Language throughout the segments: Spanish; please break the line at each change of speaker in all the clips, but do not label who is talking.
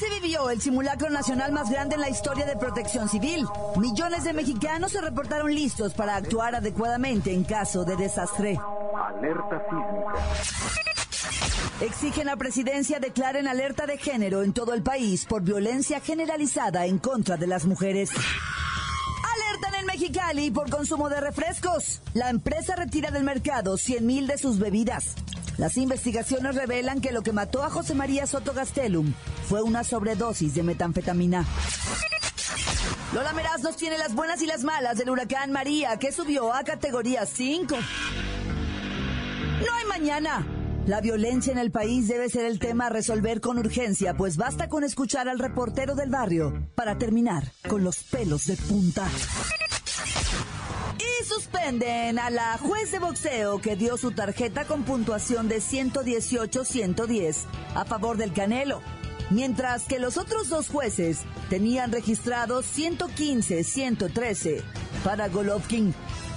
Se vivió el simulacro nacional más grande en la historia de protección civil. Millones de mexicanos se reportaron listos para actuar adecuadamente en caso de desastre.
Alerta sísmica.
Exigen a presidencia declaren alerta de género en todo el país por violencia generalizada en contra de las mujeres. Alertan en Mexicali por consumo de refrescos. La empresa retira del mercado 100 mil de sus bebidas. Las investigaciones revelan que lo que mató a José María Soto Gastelum fue una sobredosis de metanfetamina. Lola Meraz nos tiene las buenas y las malas del huracán María, que subió a categoría 5. No hay mañana. La violencia en el país debe ser el tema a resolver con urgencia, pues basta con escuchar al reportero del barrio para terminar con los pelos de punta. Suspenden a la juez de boxeo que dio su tarjeta con puntuación de 118-110 a favor del Canelo, mientras que los otros dos jueces tenían registrados 115-113 para Golovkin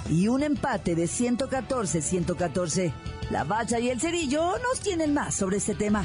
y un empate de 114-114. La Bacha y el Cerillo nos tienen más sobre este tema.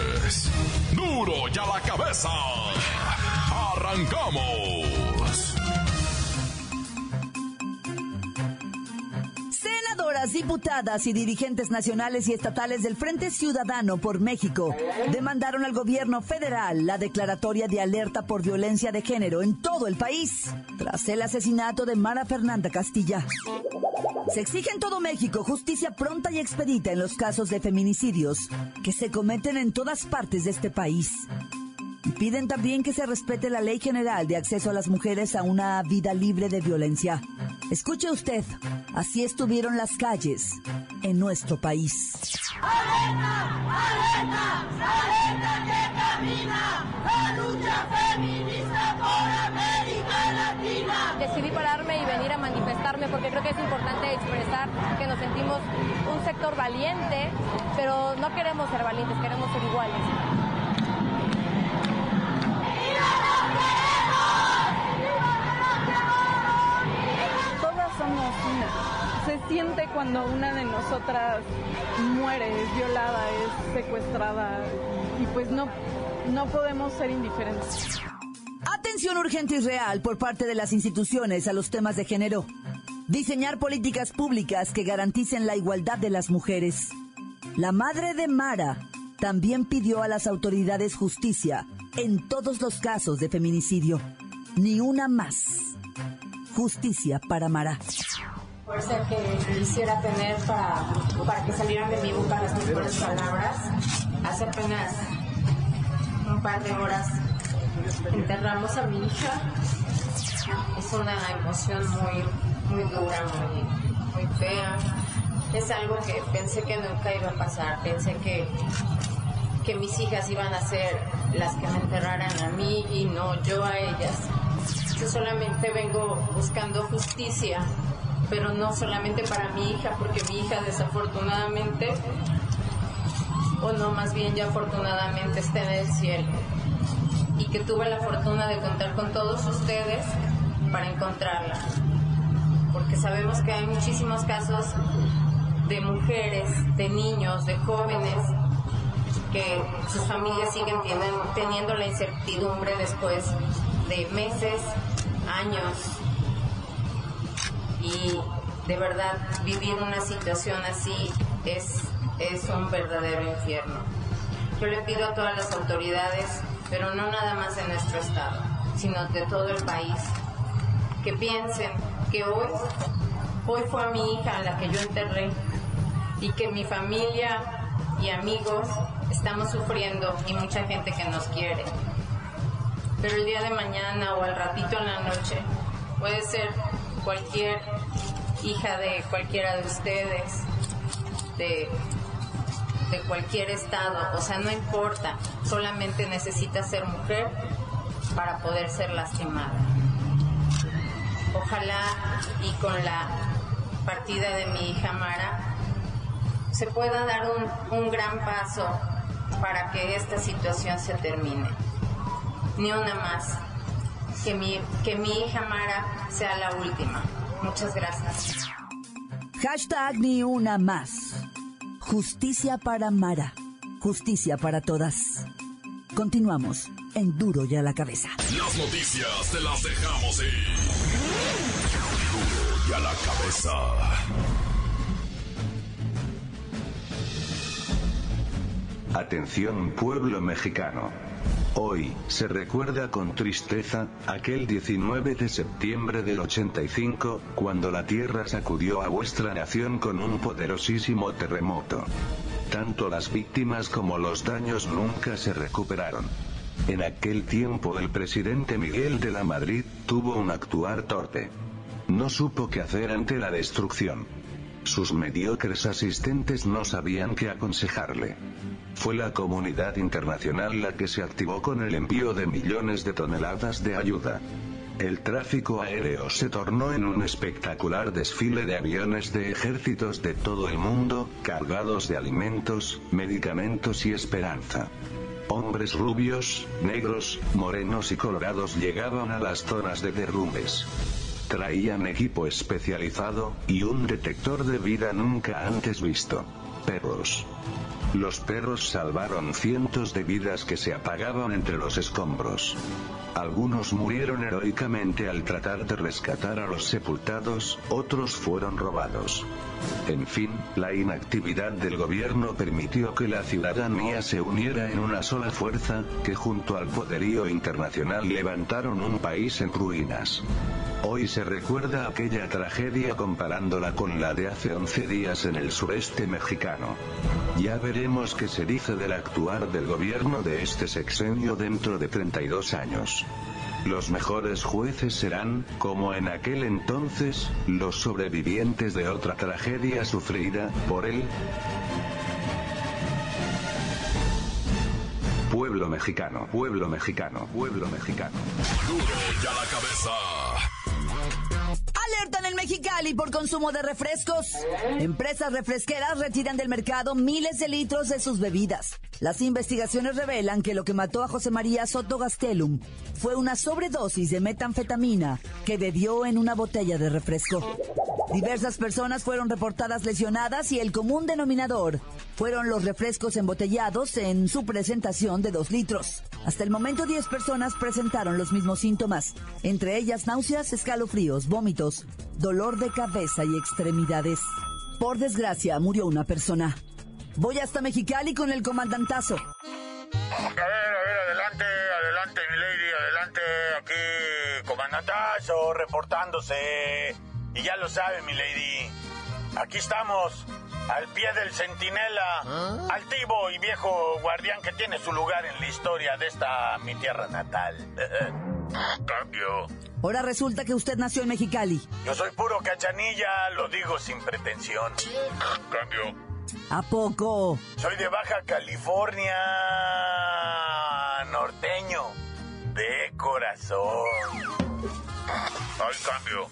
Duro y a la cabeza. Arrancamos.
Senadoras, diputadas y dirigentes nacionales y estatales del Frente Ciudadano por México demandaron al gobierno federal la declaratoria de alerta por violencia de género en todo el país tras el asesinato de Mara Fernanda Castilla. Se exige en todo México justicia pronta y expedita en los casos de feminicidios que se cometen en todas partes de este país. Y piden también que se respete la Ley General de Acceso a las Mujeres a una vida libre de violencia. Escuche usted, así estuvieron las calles en nuestro país.
Decidí pararme y venir a porque creo que es importante expresar que nos sentimos un sector valiente, pero no queremos ser valientes, queremos ser iguales.
Todas somos una. Se siente cuando una de nosotras muere, es violada, es secuestrada y pues no, no podemos ser indiferentes.
Atención urgente y real por parte de las instituciones a los temas de género. Diseñar políticas públicas que garanticen la igualdad de las mujeres. La madre de Mara también pidió a las autoridades justicia en todos los casos de feminicidio. Ni una más. Justicia para Mara.
fuerza que quisiera tener para, para que salieran de mi boca las mejores palabras. Hace apenas un par de horas enterramos a mi hija. Es una emoción muy, muy dura, muy, fea. Es algo que pensé que nunca iba a pasar. Pensé que, que mis hijas iban a ser las que me enterraran a mí y no yo a ellas. Yo solamente vengo buscando justicia, pero no solamente para mi hija, porque mi hija desafortunadamente, o no, más bien ya afortunadamente está en el cielo. Y que tuve la fortuna de contar con todos ustedes para encontrarla. Porque sabemos que hay muchísimos casos de mujeres, de niños, de jóvenes que sus familias siguen tienen- teniendo la incertidumbre después de meses, años. Y de verdad, vivir una situación así es, es un verdadero infierno. Yo le pido a todas las autoridades, pero no nada más de nuestro estado, sino de todo el país, que piensen que hoy, hoy fue a mi hija a la que yo enterré y que mi familia y amigos estamos sufriendo y mucha gente que nos quiere. Pero el día de mañana o al ratito en la noche puede ser cualquier hija de cualquiera de ustedes, de, de cualquier estado, o sea, no importa, solamente necesita ser mujer para poder ser lastimada. Ojalá y con la partida de mi hija Mara se pueda dar un, un gran paso para que esta situación se termine. Ni una más. Que mi, que mi hija Mara sea la última. Muchas gracias.
Hashtag ni una más. Justicia para Mara. Justicia para todas. Continuamos en Duro y a la cabeza.
Las noticias te las dejamos ir. La cabeza.
Atención pueblo mexicano. Hoy, se recuerda con tristeza, aquel 19 de septiembre del 85, cuando la Tierra sacudió a vuestra nación con un poderosísimo terremoto. Tanto las víctimas como los daños nunca se recuperaron. En aquel tiempo el presidente Miguel de la Madrid, tuvo un actuar torpe. No supo qué hacer ante la destrucción. Sus mediocres asistentes no sabían qué aconsejarle. Fue la comunidad internacional la que se activó con el envío de millones de toneladas de ayuda. El tráfico aéreo se tornó en un espectacular desfile de aviones de ejércitos de todo el mundo, cargados de alimentos, medicamentos y esperanza. Hombres rubios, negros, morenos y colorados llegaban a las zonas de derrumbes. Traían equipo especializado, y un detector de vida nunca antes visto. Perros. Los perros salvaron cientos de vidas que se apagaban entre los escombros. Algunos murieron heroicamente al tratar de rescatar a los sepultados, otros fueron robados. En fin, la inactividad del gobierno permitió que la ciudadanía se uniera en una sola fuerza, que junto al poderío internacional levantaron un país en ruinas. Hoy se recuerda aquella tragedia comparándola con la de hace 11 días en el sureste mexicano. Ya veremos qué se dice del actuar del gobierno de este sexenio dentro de 32 años. Los mejores jueces serán, como en aquel entonces, los sobrevivientes de otra tragedia sufrida por él. Pueblo mexicano, pueblo mexicano, pueblo mexicano.
Duro y a la cabeza.
Alertan en Mexicali por consumo de refrescos. Empresas refresqueras retiran del mercado miles de litros de sus bebidas. Las investigaciones revelan que lo que mató a José María Soto Gastelum fue una sobredosis de metanfetamina que bebió en una botella de refresco. Diversas personas fueron reportadas lesionadas y el común denominador fueron los refrescos embotellados en su presentación de 2 litros. Hasta el momento 10 personas presentaron los mismos síntomas, entre ellas náuseas, escalofríos, vómitos, dolor de cabeza y extremidades. Por desgracia, murió una persona. Voy hasta Mexicali con el comandantazo.
A ver, a ver, adelante, adelante, mi lady, adelante, aquí, comandantazo, reportándose. Y ya lo sabe, mi lady, aquí estamos, al pie del centinela, altivo y viejo guardián que tiene su lugar en la historia de esta mi tierra natal. Cambio.
Ahora resulta que usted nació en Mexicali.
Yo soy puro cachanilla, lo digo sin pretensión. Cambio.
¿A poco?
Soy de Baja California, norteño, de corazón. Al cambio.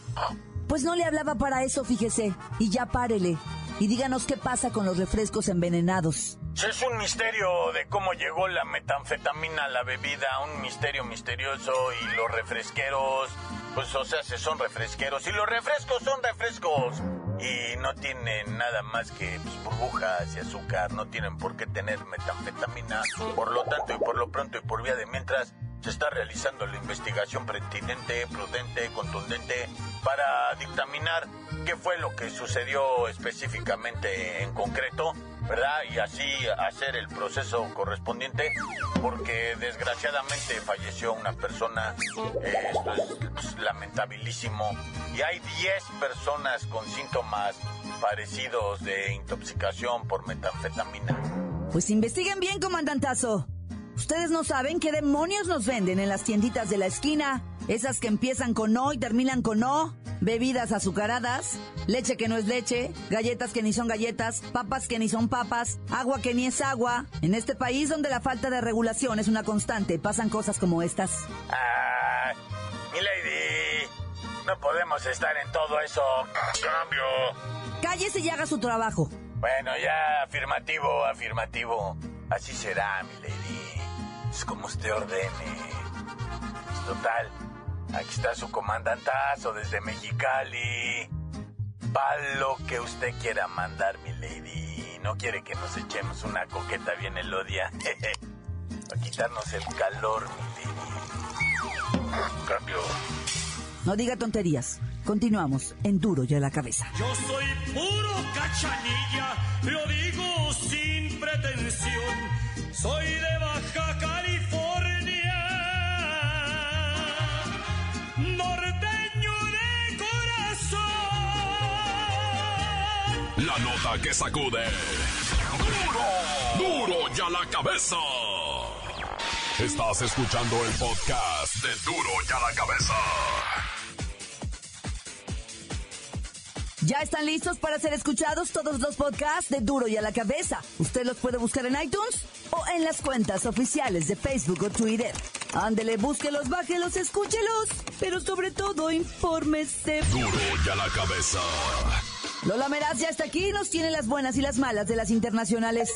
Pues no le hablaba para eso, fíjese. Y ya párele. Y díganos qué pasa con los refrescos envenenados.
Es un misterio de cómo llegó la metanfetamina a la bebida, un misterio misterioso y los refresqueros, pues o sea, se son refresqueros y los refrescos son refrescos y no tienen nada más que pues, burbujas y azúcar, no tienen por qué tener metanfetamina. Por lo tanto y por lo pronto y por vía de mientras se está realizando la investigación pertinente, prudente, contundente para dictaminar qué fue lo que sucedió específicamente en concreto ¿verdad? Y así hacer el proceso correspondiente, porque desgraciadamente falleció una persona, eh, esto es pues, lamentabilísimo, y hay 10 personas con síntomas parecidos de intoxicación por metanfetamina.
Pues investiguen bien, comandantazo. Ustedes no saben qué demonios nos venden en las tienditas de la esquina. Esas que empiezan con O y terminan con O. Bebidas azucaradas, leche que no es leche, galletas que ni son galletas, papas que ni son papas, agua que ni es agua. En este país donde la falta de regulación es una constante, pasan cosas como estas.
Ah, mi lady, no podemos estar en todo eso. Cambio.
Cállese y haga su trabajo.
Bueno, ya, afirmativo, afirmativo. Así será, mi lady. Es como usted ordene. Es total. Aquí está su comandantazo desde Mexicali. Pa' lo que usted quiera mandar, mi lady. No quiere que nos echemos una coqueta bien elodia. Para quitarnos el calor, mi lady. Cambio.
No diga tonterías. Continuamos en Duro y a la cabeza.
Yo soy puro cachanilla, lo digo sin pretensión. Soy de Baja California,
La nota que sacude. ¡Duro! ¡Duro y a la cabeza! Estás escuchando el podcast de Duro y a la cabeza.
Ya están listos para ser escuchados todos los podcasts de Duro y a la cabeza. Usted los puede buscar en iTunes o en las cuentas oficiales de Facebook o Twitter. Ándele, búsquelos, bájelos, escúchelos, pero sobre todo infórmese.
Duro y a la cabeza.
Lola Meraz ya está aquí y nos tiene las buenas y las malas de las internacionales.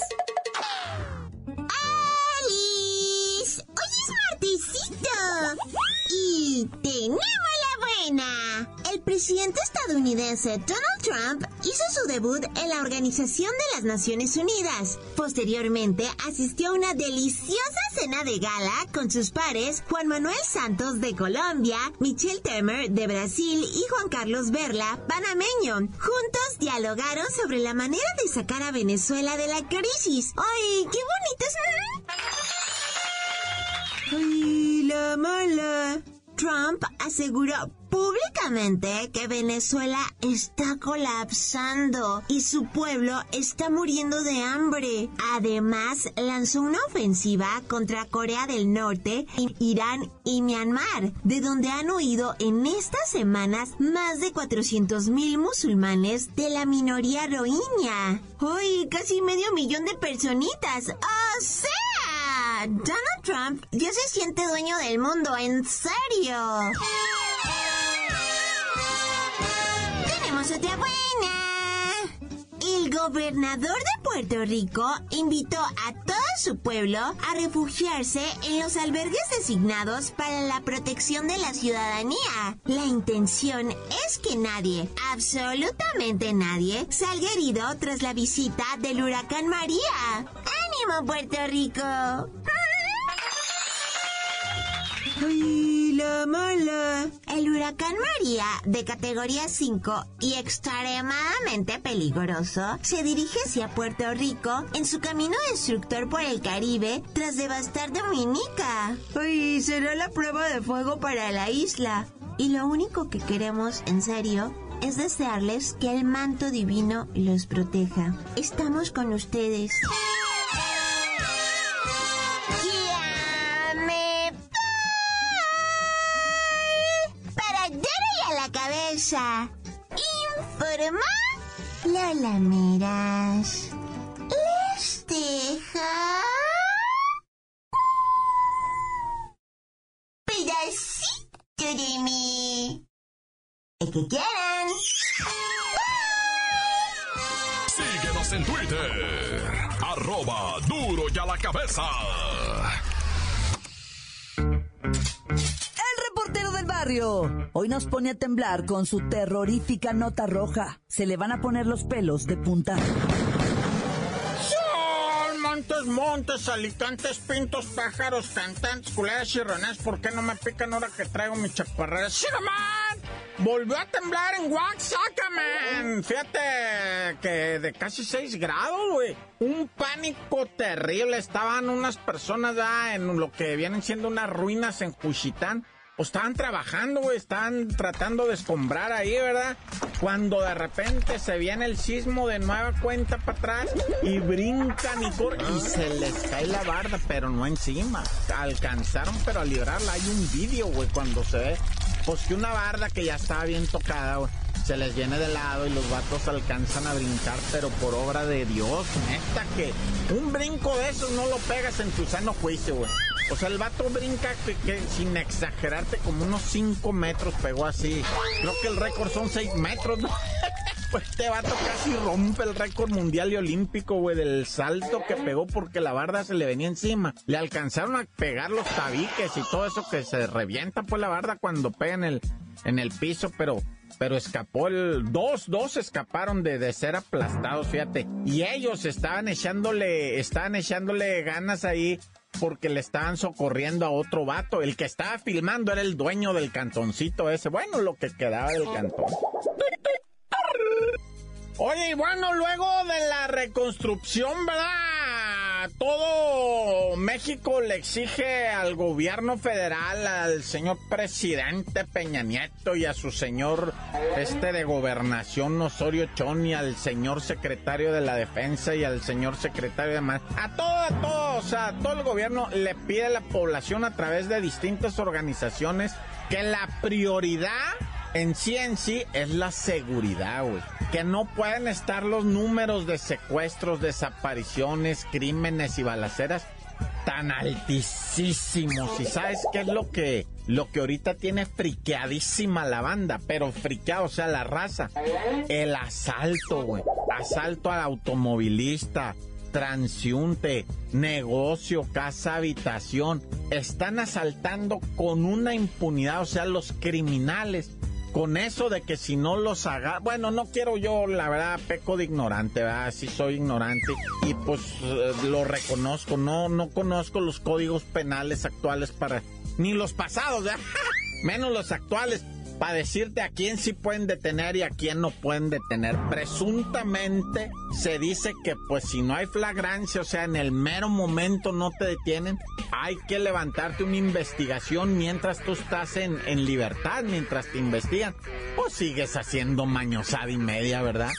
Presidente estadounidense Donald Trump hizo su debut en la Organización de las Naciones Unidas. Posteriormente asistió a una deliciosa cena de gala con sus pares Juan Manuel Santos de Colombia, Michelle Temer de Brasil y Juan Carlos Berla, panameño. Juntos dialogaron sobre la manera de sacar a Venezuela de la crisis. ¡Ay, qué bonitos! ¡Ay, la mala! Trump aseguró públicamente que Venezuela está colapsando y su pueblo está muriendo de hambre. Además, lanzó una ofensiva contra Corea del Norte, Irán y Myanmar, de donde han huido en estas semanas más de 400.000 musulmanes de la minoría rohingya. ¡Ay, casi medio millón de personitas! ¡O sea! Donald Trump ya se siente dueño del mundo, en serio. Otra buena. El gobernador de Puerto Rico invitó a todo su pueblo a refugiarse en los albergues designados para la protección de la ciudadanía. La intención es que nadie, absolutamente nadie, salga herido tras la visita del huracán María. ¡Ánimo, Puerto Rico! ¡Ay, mala! El huracán María, de categoría 5 y extremadamente peligroso, se dirige hacia Puerto Rico en su camino destructor por el Caribe tras devastar Dominica. ¡Ay, será la prueba de fuego para la isla! Y lo único que queremos, en serio, es desearles que el manto divino los proteja. Estamos con ustedes. Cabeza. Informa Lola Meras. Les deja... Pedacito de mí. El que quieran.
Síguenos en Twitter. Arroba duro y a la cabeza.
Hoy nos pone a temblar con su terrorífica nota roja. Se le van a poner los pelos de punta.
Montes, montes, alicantes, pintos, pájaros, cantantes, culeras y ranés. ¿Por qué no me pican ahora que traigo mi chaparrera? ¡Sí, nomás! volvió a temblar en Oaxaca. Fíjate que de casi 6 grados, güey. Un pánico terrible. Estaban unas personas ya en lo que vienen siendo unas ruinas en Juchitán. O estaban trabajando, güey, estaban tratando de escombrar ahí, ¿verdad? Cuando de repente se viene el sismo de nueva cuenta para atrás y brincan y y se les cae la barda, pero no encima. Alcanzaron, pero a librarla. Hay un vídeo, güey, cuando se ve, pues que una barda que ya estaba bien tocada, güey, se les viene de lado y los vatos alcanzan a brincar, pero por obra de Dios, neta que un brinco de esos no lo pegas en tu sano juicio, güey. O sea, el vato brinca que, sin exagerarte como unos 5 metros pegó así. Creo que el récord son 6 metros, ¿no? Pues este vato casi rompe el récord mundial y olímpico, güey, del salto que pegó porque la barda se le venía encima. Le alcanzaron a pegar los tabiques y todo eso que se revienta, pues la barda cuando pega en el, en el piso, pero pero escapó el dos, dos escaparon de, de ser aplastados, fíjate. Y ellos estaban echándole, estaban echándole ganas ahí porque le estaban socorriendo a otro vato. El que estaba filmando era el dueño del cantoncito ese. Bueno, lo que quedaba del cantón. Oye, y bueno, luego de la reconstrucción, ¿verdad? Todo México le exige al gobierno federal, al señor presidente Peña Nieto y a su señor este de gobernación Osorio Chón y al señor secretario de la defensa y al señor secretario de más. A todo, a todo, o sea, todo el gobierno le pide a la población a través de distintas organizaciones que la prioridad en sí en sí es la seguridad, güey. Que no pueden estar los números de secuestros, desapariciones, crímenes y balaceras tan altísimos. ¿Y sabes qué es lo que, lo que ahorita tiene friqueadísima la banda? Pero friqueado, o sea, la raza. El asalto, güey. Asalto al automovilista, transiunte, negocio, casa, habitación. Están asaltando con una impunidad, o sea, los criminales con eso de que si no los haga, bueno, no quiero yo, la verdad, peco de ignorante, ¿verdad? Sí soy ignorante y pues eh, lo reconozco, no, no conozco los códigos penales actuales para, ni los pasados, ¿verdad? Menos los actuales para decirte a quién sí pueden detener y a quién no pueden detener. Presuntamente se dice que pues si no hay flagrancia, o sea, en el mero momento no te detienen, hay que levantarte una investigación mientras tú estás en, en libertad, mientras te investigan. Pues sigues haciendo mañosada y media, ¿verdad?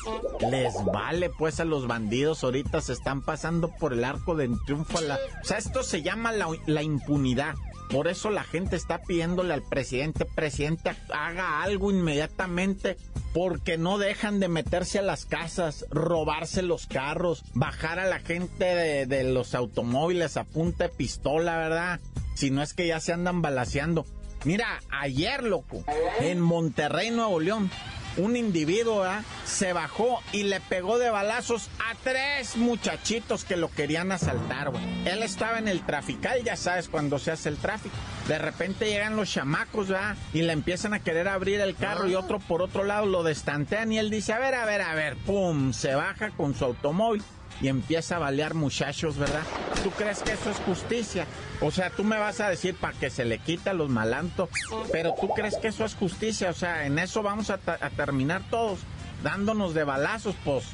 Les vale pues a los bandidos ahorita se están pasando por el arco de triunfo. O sea, esto se llama la, la impunidad. Por eso la gente está pidiéndole al presidente, presidente, haga algo inmediatamente, porque no dejan de meterse a las casas, robarse los carros, bajar a la gente de, los automóviles a punta de pistola, ¿verdad? Si no es que ya se andan balaseando. Mira, ayer, loco, en Monterrey, Nuevo León, un individuo se bajó y le pegó de balazos a tres muchachitos que lo querían asaltar, güey. Él estaba en el trafical, ya sabes cuando se hace el tráfico. De repente llegan los chamacos, ¿verdad? Y le empiezan a querer abrir el carro y otro por otro lado lo destantean y él dice, a ver, a ver, a ver, pum, se baja con su automóvil y empieza a balear muchachos, ¿verdad? ¿Tú crees que eso es justicia? O sea, tú me vas a decir para que se le quita los malantos, pero tú crees que eso es justicia, o sea, en eso vamos a, terminar todos dándonos de balazos, pues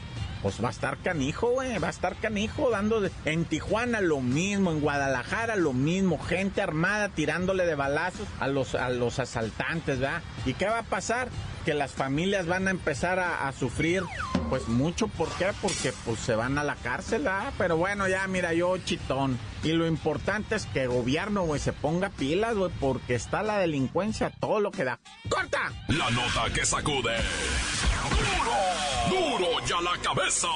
pues va a estar canijo, güey, va a estar canijo dando de... En Tijuana lo mismo, en Guadalajara lo mismo, gente armada tirándole de balazos a los, a los asaltantes, ¿verdad? ¿Y qué va a pasar? Que las familias van a empezar a, sufrir, pues mucho, ¿por qué? Porque pues se van a la cárcel, ¿verdad? Pero bueno, ya mira, yo chitón. Y lo importante es que el gobierno, güey, se ponga pilas, güey, porque está la delincuencia, todo lo que da. ¡Corta!
La nota que sacude. Duro ya la cabeza.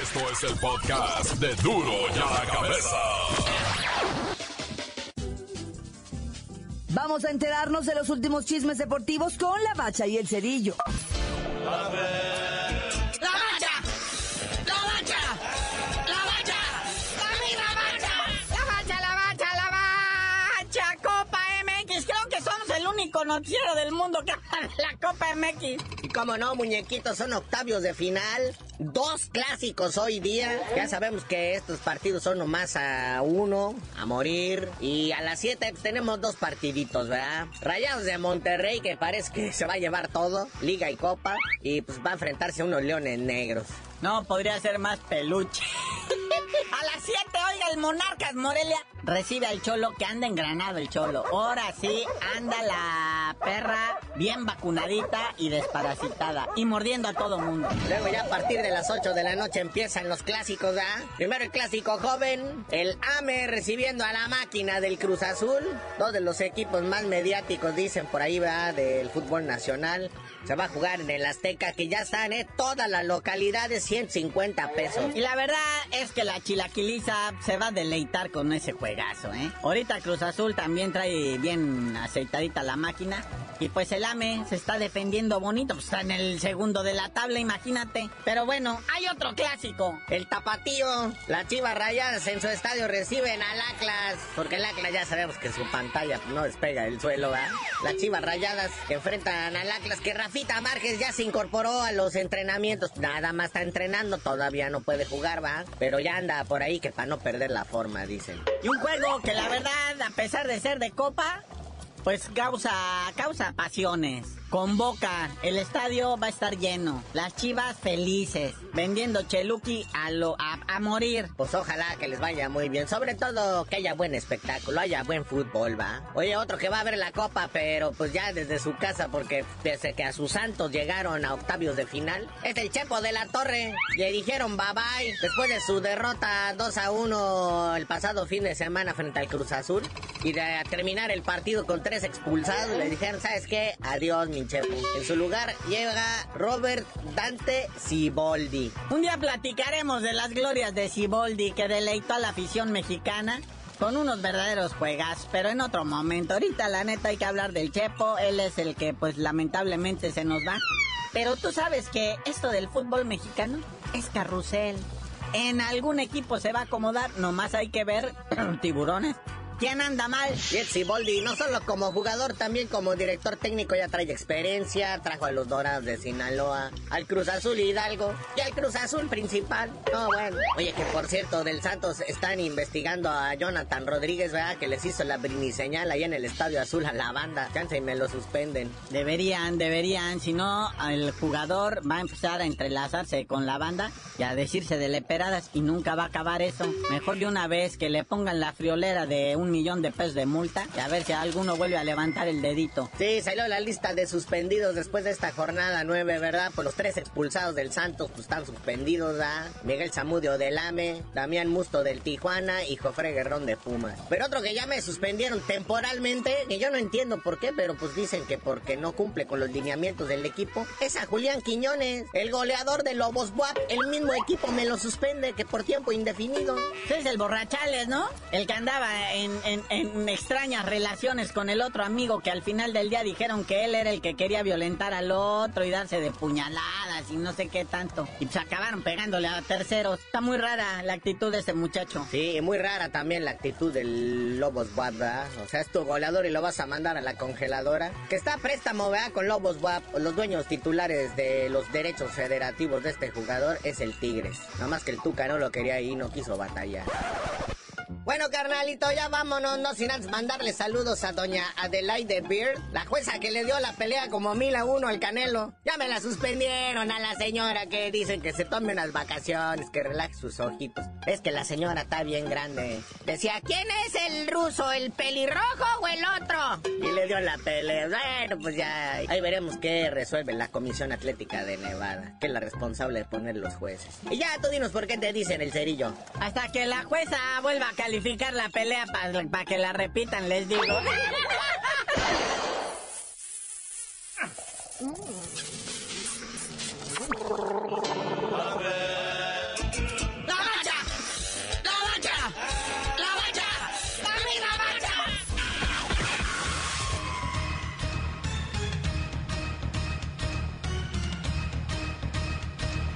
Esto es el podcast de Duro ya la cabeza.
Vamos a enterarnos de los últimos chismes deportivos con la bacha y el cerillo.
Noticiero del mundo que habla de la Copa MX.
Y como no, muñequitos, son octavios de final. Dos clásicos hoy día. Ya sabemos que estos partidos son nomás a uno, a morir. Y a las 7 pues, tenemos dos partiditos, ¿verdad? Rayados de Monterrey, que parece que se va a llevar todo. Liga y Copa. Y pues va a enfrentarse a unos leones negros.
No, podría ser más peluche. A las 7, oiga, el Monarcas Morelia recibe al Cholo, que anda engranado el Cholo. Ahora sí, anda la perra bien vacunadita y desparasitada. Y mordiendo a todo mundo.
Luego ya a partir de las 8 de la noche empiezan los clásicos, ¿ah? Primero el clásico joven, el AME recibiendo a la máquina del Cruz Azul. Dos de los equipos más mediáticos, dicen por ahí, va Del fútbol nacional. Se va a jugar en el Azteca, que ya están, ¿eh? Todas las localidades, 150 pesos.
Y la verdad es que la chilaquiliza se va a deleitar con ese ¿eh? Ahorita Cruz Azul también trae bien aceitadita la máquina. Y pues el AME se está defendiendo bonito, pues está en el segundo de la tabla, imagínate. Pero bueno, hay otro clásico.
El tapatío, las chivas rayadas en su estadio reciben al Atlas, porque el Atlas ya sabemos que su pantalla no despega del suelo, ¿verdad? Las chivas rayadas enfrentan al Atlas, que Rafita Márquez ya se incorporó a los entrenamientos. Nada más está entrenando, todavía no puede jugar, ¿va? Pero ya anda por ahí que para no perder la forma, dicen.
Y un juego que la verdad, a pesar de ser de copa, pues causa, causa pasiones. Convoca, el estadio va a estar lleno. Las chivas felices, vendiendo cheluki a, lo, a, morir.
Pues ojalá que les vaya muy bien. Sobre todo que haya buen espectáculo, haya buen fútbol, va. Oye, otro que va a ver la copa, pero pues ya desde su casa, porque desde que a sus santos llegaron a octavios de final, es el Chepo de la Torre. Le dijeron bye bye después de su derrota 2 a 1 el pasado fin de semana frente al Cruz Azul. Y de terminar el partido con tres expulsados, le dijeron, ¿sabes qué? Adiós, mi en su lugar llega Robert Dante Siboldi.
Un día platicaremos de las glorias de Siboldi que deleitó a la afición mexicana con unos verdaderos juegas, pero en otro momento. Ahorita la neta hay que hablar del Chepo, él es el que pues lamentablemente se nos va. Pero tú sabes que esto del fútbol mexicano es carrusel. En algún equipo se va a acomodar, nomás hay que ver tiburones ¿Quién anda mal?
Jetsi Boldi, no solo como jugador, también como director técnico ya trae experiencia, trajo a los Dorados de Sinaloa, al Cruz Azul Hidalgo y al Cruz Azul principal. No, bueno. Oye, que por cierto, del Santos están investigando a Jonathan Rodríguez, ¿verdad? Que les hizo la briniseñal ahí en el Estadio Azul a la banda. Chance y me lo suspenden.
Deberían, deberían, si no, el jugador va a empezar a entrelazarse con la banda y a decirse de leperadas y nunca va a acabar eso. Mejor de una vez que le pongan la friolera de un millón de pesos de multa y a ver si alguno vuelve a levantar el dedito.
Sí, salió la lista de suspendidos después de esta jornada nueve, ¿verdad? Pues los tres expulsados del Santos pues, están suspendidos, ¿verdad? Miguel Zamudio del AME, Damián Musto del Tijuana y Jofre Guerrón de Pumas. Pero otro que ya me suspendieron temporalmente, que yo no entiendo por qué, pero pues dicen que porque no cumple con los lineamientos del equipo, es a Julián Quiñones, el goleador de Lobos Buap. El mismo equipo me lo suspende que por tiempo indefinido.
Es el borrachales, ¿no? El que andaba en, en, extrañas relaciones con el otro amigo que al final del día dijeron que él era el que quería violentar al otro y darse de puñaladas y no sé qué tanto. Y se acabaron pegándole a terceros. Está muy rara la actitud de ese muchacho.
Sí, muy rara también la actitud del Lobos WAP, ¿verdad? O sea, es tu goleador y lo vas a mandar a la congeladora. Que está a préstamo, ¿verdad? Con Lobos WAP. Los dueños titulares de los derechos federativos de este jugador es el Tigres. Nada más que el Tuca no lo quería y no quiso batallar. Bueno, carnalito, ya vámonos, no sin antes mandarle saludos a doña Adelaide Beard, la jueza que le dio la pelea como mil a uno al Canelo. Ya me la suspendieron a la señora que dicen que se tome unas vacaciones, que relaje sus ojitos. Es que la señora está bien grande. Decía, ¿quién es el ruso, el pelirrojo o el otro? Y le dio la pelea. Bueno, pues ya ahí veremos qué resuelve la Comisión Atlética de Nevada, que es la responsable de poner los jueces. Y ya tú dinos por qué te dicen el cerillo.
Hasta que la jueza vuelva a calificar la pelea para que la repitan, les digo.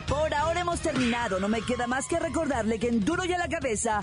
Por ahora hemos terminado. No me queda más que recordarle que en Duro y a la Cabeza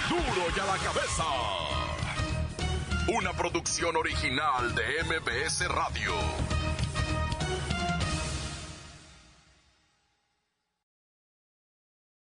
Duro y a la cabeza. Una producción original de MBS Radio.